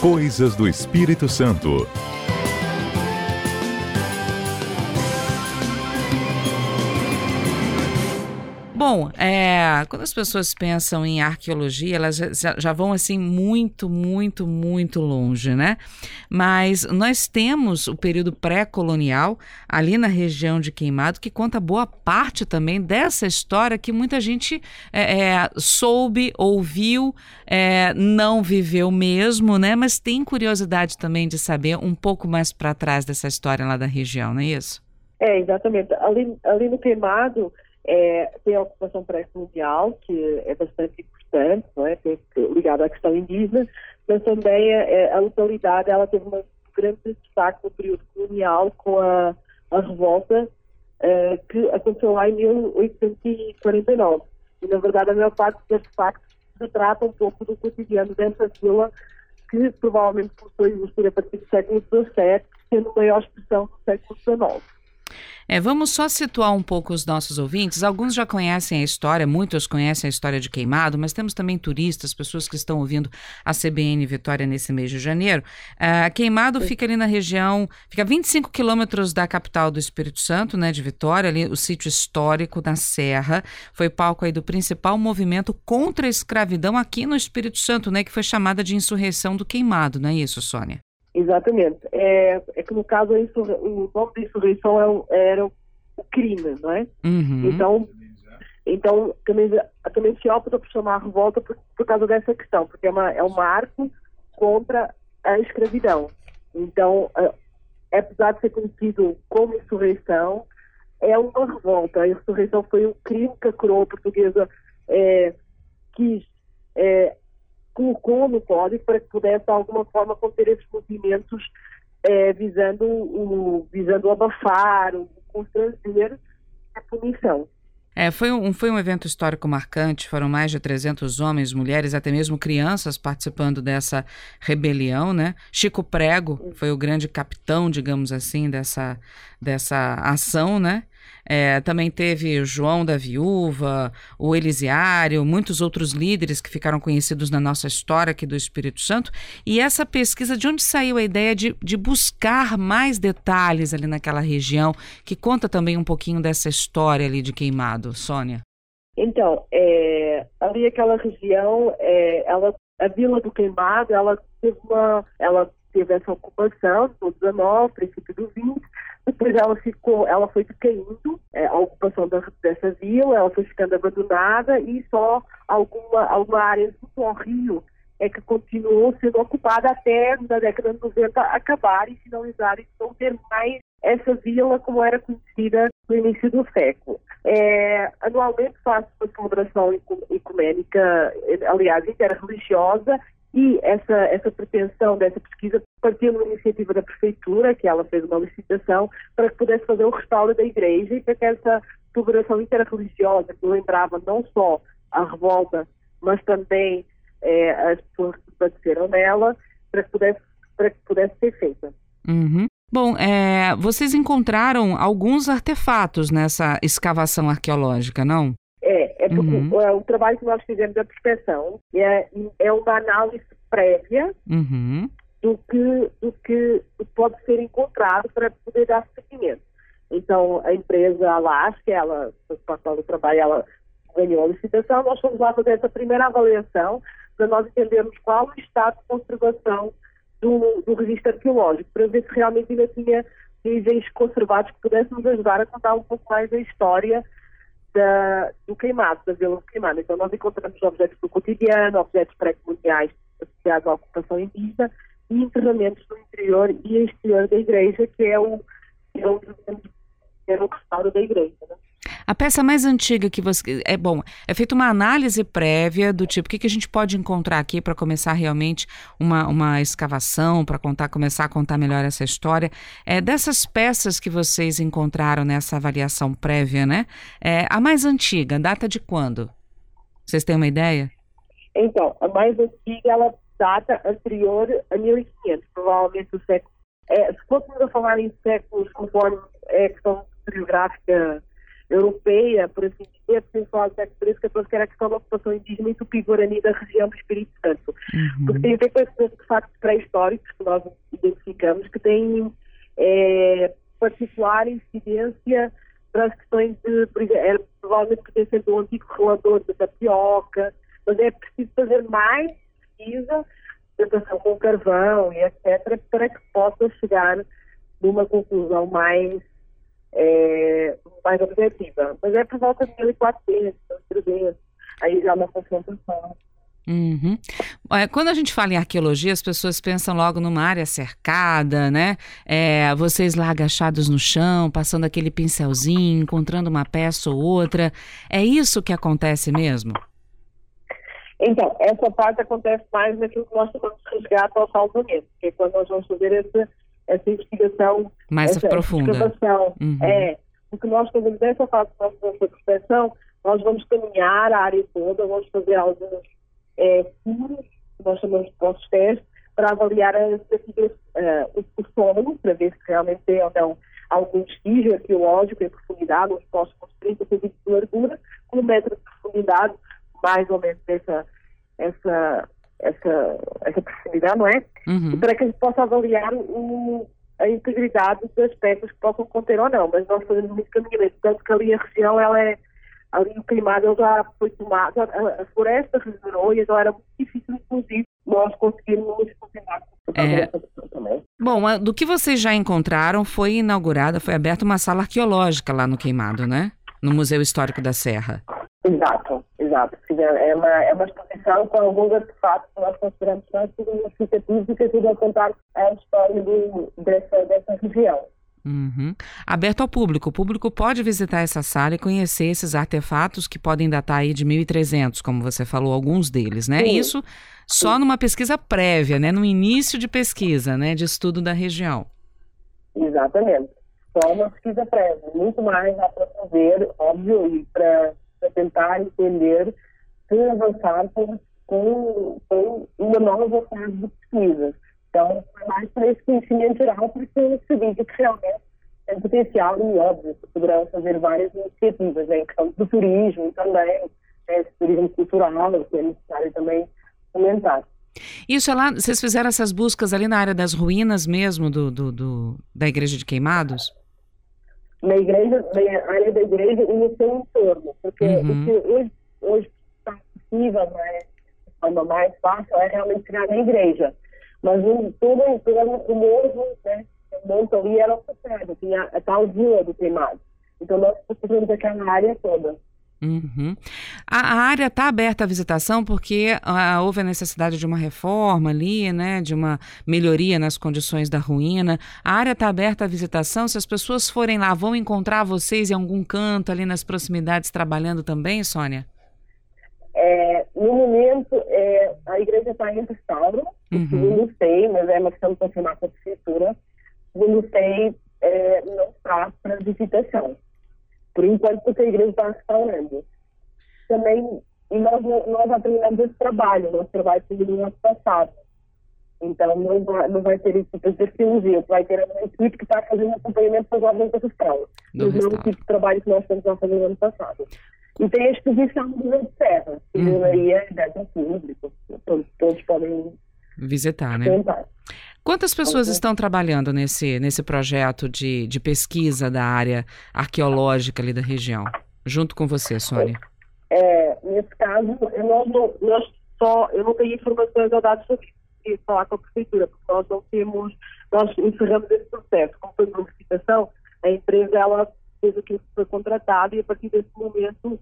Coisas do Espírito Santo. Bom, é, quando as pessoas pensam em arqueologia, elas já, já, vão assim muito, muito, muito longe, né? Mas nós temos o período pré-colonial ali na região de Queimado que conta boa parte também dessa história que muita gente é, é, soube, ouviu, é, não viveu mesmo, né? Mas tem curiosidade também de saber um pouco mais para trás dessa história lá da região, não é isso? É, exatamente. Ali, ali no Queimado é, tem a ocupação pré-colonial, que é bastante importante, não é? ligada à questão indígena, mas também a, é, a localidade ela teve um grande destaque no período colonial com a, a revolta uh, que aconteceu lá em 1849. E, na verdade, a maior parte destes factos retrata um pouco do cotidiano dessa vila que provavelmente começou a existir a partir do século XVII, sendo maior expressão do século XIX. É, vamos só situar um pouco os nossos ouvintes. Alguns já conhecem a história, muitos conhecem a história de Queimado, mas temos também turistas, pessoas que estão ouvindo a CBN Vitória nesse mês de janeiro. Uh, Queimado fica ali na região, fica a 25 quilômetros da capital do Espírito Santo, né, de Vitória, ali o sítio histórico da Serra. Foi palco aí do principal movimento contra a escravidão aqui no Espírito Santo, né, que foi chamada de insurreição do Queimado, não é isso, Sônia? Exatamente. É, é que no caso o nome da insurreição é o, era o crime, não é? Uhum. Então, então também, também se opta por chamar a revolta por, por causa dessa questão, porque é, uma, é um marco contra a escravidão. Então, é, apesar de ser conhecido como insurreição, é uma revolta. A insurreição foi um crime que a coroa portuguesa é, quis é, colocou no código para que pudesse de alguma forma conter esses movimentos eh, visando, o, visando abafar, o constranger a punição. É, foi, um, foi um evento histórico marcante, foram mais de 300 homens, mulheres, até mesmo crianças participando dessa rebelião, né? Chico Prego foi o grande capitão, digamos assim, dessa, dessa ação, né? É, também teve João da Viúva, o Elisiário, muitos outros líderes que ficaram conhecidos na nossa história aqui do Espírito Santo. E essa pesquisa, de onde saiu a ideia de, de buscar mais detalhes ali naquela região, que conta também um pouquinho dessa história ali de Queimado, Sônia? Então, é, ali aquela região, é, ela, a Vila do Queimado, ela teve uma, ela teve essa ocupação no 19, princípio do 20, depois ela ficou, ela foi decaindo, é, a ocupação da, dessa vila, ela foi ficando abandonada e só alguma, alguma área junto ao rio é que continuou sendo ocupada até na década de 90 acabar e finalizar e não ter mais essa vila como era conhecida no início do século. É, anualmente faz uma celebração ecumênica, aliás, interreligiosa, e essa, essa pretensão dessa pesquisa partiu de uma iniciativa da Prefeitura, que ela fez uma licitação, para que pudesse fazer o restauro da igreja e para que essa celebração interreligiosa, que lembrava não só a revolta, mas também é, as pessoas que padeceram nela, para que pudesse, para que pudesse ser feita. Uhum. Bom, é, vocês encontraram alguns artefatos nessa escavação arqueológica, não? É, é porque uhum. o, o, trabalho que nós fizemos da prospeção é, é uma análise prévia uhum. do, que, do que pode ser encontrado para poder dar seguimento. Então, a empresa Alaska, ela, para o trabalho, ela ganhou a licitação, nós fomos lá fazer essa primeira avaliação para nós entendermos qual o estado de conservação do, do registro arqueológico, para ver se realmente ainda tinha níveis conservados que pudessem nos ajudar a contar um pouco mais a história da, do queimado, da vila do queimado. Então, nós encontramos objetos do cotidiano, objetos pré-coloniais associados à ocupação indígena e enterramentos no interior e exterior da igreja, que é o, que é o, é o restauro da igreja. Né? A peça mais antiga que você. É bom, é feita uma análise prévia do tipo, o que, que a gente pode encontrar aqui para começar realmente uma, uma escavação, para contar, começar a contar melhor essa história. É, dessas peças que vocês encontraram nessa avaliação prévia, né? É, a mais antiga, data de quando? Vocês têm uma ideia? Então, a mais antiga, ela data anterior a 1500, provavelmente o século. É, se fôssemos a falar em séculos conforme é a questão historiográfica europeia, por assim dizer, sem falar do século XIII, XIV, que era a questão da ocupação indígena e tupi-guarani da região do Espírito Santo. Uhum. Porque tem a ver com esses factos pré-históricos que nós identificamos, que têm é, particular incidência para as questões de, por exemplo, era provavelmente pertencente ao antigo relador da tapioca, mas é preciso fazer mais pesquisa, tentação com carvão e etc., para que possa chegar numa conclusão mais é, mais objetiva. Mas é por volta de 1.400, 1.300, aí já é uma concentração. Uhum. Quando a gente fala em arqueologia, as pessoas pensam logo numa área cercada, né? É, vocês lá agachados no chão, passando aquele pincelzinho, encontrando uma peça ou outra. É isso que acontece mesmo? Então, essa parte acontece mais naquilo que nós chamamos de resgate ao salvamento, que é quando nós vamos fazer essa, essa investigação mais essa profunda. Uhum. É, porque nós fazemos dessa fase da nossa prospecção, nós vamos caminhar a área toda, vamos fazer alguns é, furos, nós chamamos de postos testes, para avaliar a, uh, o, o solo, para ver se realmente tem ou não algum vestígio arqueológico em profundidade, uns postos com 30 centímetros de largura, com um metro de profundidade, mais ou menos essa, essa, essa, essa proximidade, não é? Uhum. Para que a gente possa avaliar o, a integridade das peças que possam conter ou não, mas nós fazemos muito caminhamento, tanto que ali a região, ela é, ali o queimado já foi tomado, a, a floresta regenerou e então era muito difícil, inclusive, nós conseguirmos funcionar é... Bom, do que vocês já encontraram, foi inaugurada, foi aberta uma sala arqueológica lá no Queimado, né? No Museu Histórico da Serra. Exato, exato. É uma, é uma exposição com alguns artefatos que nós consideramos mais significativos e que ajudam a contar a história dessa, dessa região. Uhum. Aberto ao público. O público pode visitar essa sala e conhecer esses artefatos que podem datar aí de 1300, como você falou, alguns deles, né? Sim. Isso só Sim. numa pesquisa prévia, né? No início de pesquisa, né? De estudo da região. Exatamente. Só uma pesquisa prévia. Muito mais a fazer, óbvio, e para para tentar entender e avançar com, com, com, uma nova fase de pesquisa. Então, foi mais para esse conhecimento geral, porque se diz que realmente tem potencial e, óbvio, que poderão fazer várias iniciativas em questão do turismo também, né, turismo cultural, que é necessário também comentar. Isso é lá, vocês fizeram essas buscas ali na área das ruínas mesmo do, do, do da igreja de Queimados? Na igreja, na área da igreja e no seu entorno. Porque uhum. o que hoje, hoje está possível, né, de forma mais fácil, é realmente criar na igreja. Mas um, todo, todo o morro, né, o monte ali era ocupado, tinha a tal vila do queimado. Então nós fizemos aquela área toda. Uhum. A, área está aberta à visitação porque ah, houve a necessidade de uma reforma ali, né, de uma melhoria nas condições da ruína. A área está aberta à visitação. Se as pessoas forem lá, vão encontrar vocês em algum canto ali nas proximidades trabalhando também, Sônia? É, no momento, é, a igreja está em restauro, uhum. segundo sei, mas é uma questão de confirmar com a prefeitura. Segundo sei, é, não está para visitação por enquanto, porque a igreja está restaurando. Também, e nós, nós aprendemos esse trabalho, nosso trabalho foi no ano passado. Então, não vai, não vai ter esse tipo de arqueologia, vai ter uma equipe que está fazendo acompanhamento os órgãos da não o tipo de trabalho que nós estamos a fazer no ano passado. E tem a exposição do Museu de Serra, que uhum. é aberta ao público, todos, todos podem visitar, né? Tentar. Quantas pessoas estão trabalhando nesse, nesse projeto de, de pesquisa da área arqueológica ali da região? Junto com você, Sônia. É, nesse caso, nós, não, nós só, eu não tenho informações ou dados sobre isso, falar com a prefeitura, porque nós não temos, nós encerramos esse processo. Como foi uma licitação, a empresa ela fez aquilo que foi contratado e a partir desse momento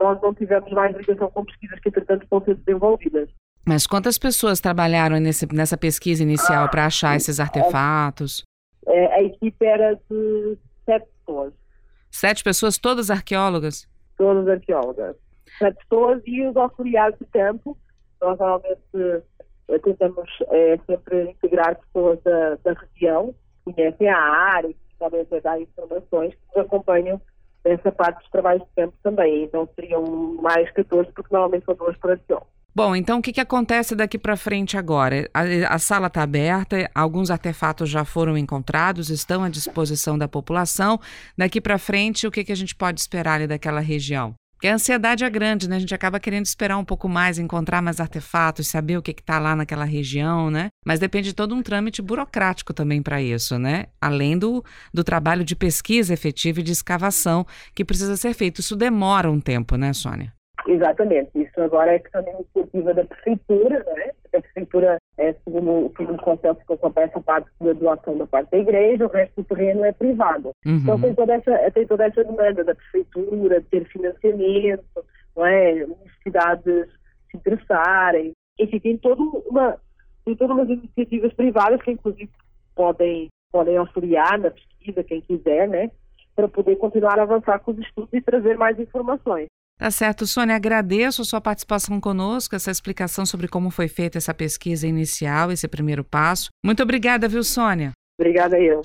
nós não tivemos mais ligação com pesquisas que entretanto estão sendo desenvolvidas. Mas quantas pessoas trabalharam nesse, nessa pesquisa inicial ah, para achar esses artefatos? É, a equipe era de sete pessoas. Sete pessoas, todas arqueólogas? Todas arqueólogas. Sete pessoas e os auxiliares de campo. Nós normalmente eh, tentamos é, sempre integrar pessoas da, da região, que conhecem a área, que podem dar informações, que nos acompanham nessa parte dos trabalhos de campo também. Então seriam mais 14, porque normalmente são duas por arqueólogo. Bom, então o que, que acontece daqui para frente agora? A, a sala está aberta, alguns artefatos já foram encontrados, estão à disposição da população. Daqui para frente, o que, que a gente pode esperar ali daquela região? Porque a ansiedade é grande, né? A gente acaba querendo esperar um pouco mais, encontrar mais artefatos, saber o que está lá naquela região, né? Mas depende de todo um trâmite burocrático também para isso, né? Além do, do trabalho de pesquisa efetiva e de escavação que precisa ser feito. Isso demora um tempo, né, Sônia? Exatamente. Isso agora é questão da iniciativa da Prefeitura, né? A Prefeitura, é, segundo, segundo o que acontece, a parte da doação da parte da igreja, o resto do terreno é privado. Uhum. Então tem toda, essa, tem toda essa demanda da Prefeitura, de ter financiamento, não é? Universidades se interessarem. Enfim, tem, todo uma, tem todas umas iniciativas privadas que, inclusive, podem, podem auxiliar na pesquisa, quem quiser, né? Para poder continuar a avançar com os estudos e trazer mais informações. Tá certo, Sônia, agradeço a sua participação conosco, essa explicação sobre como foi feita essa pesquisa inicial, esse primeiro passo. Muito obrigada, viu, Sônia? Obrigada eu.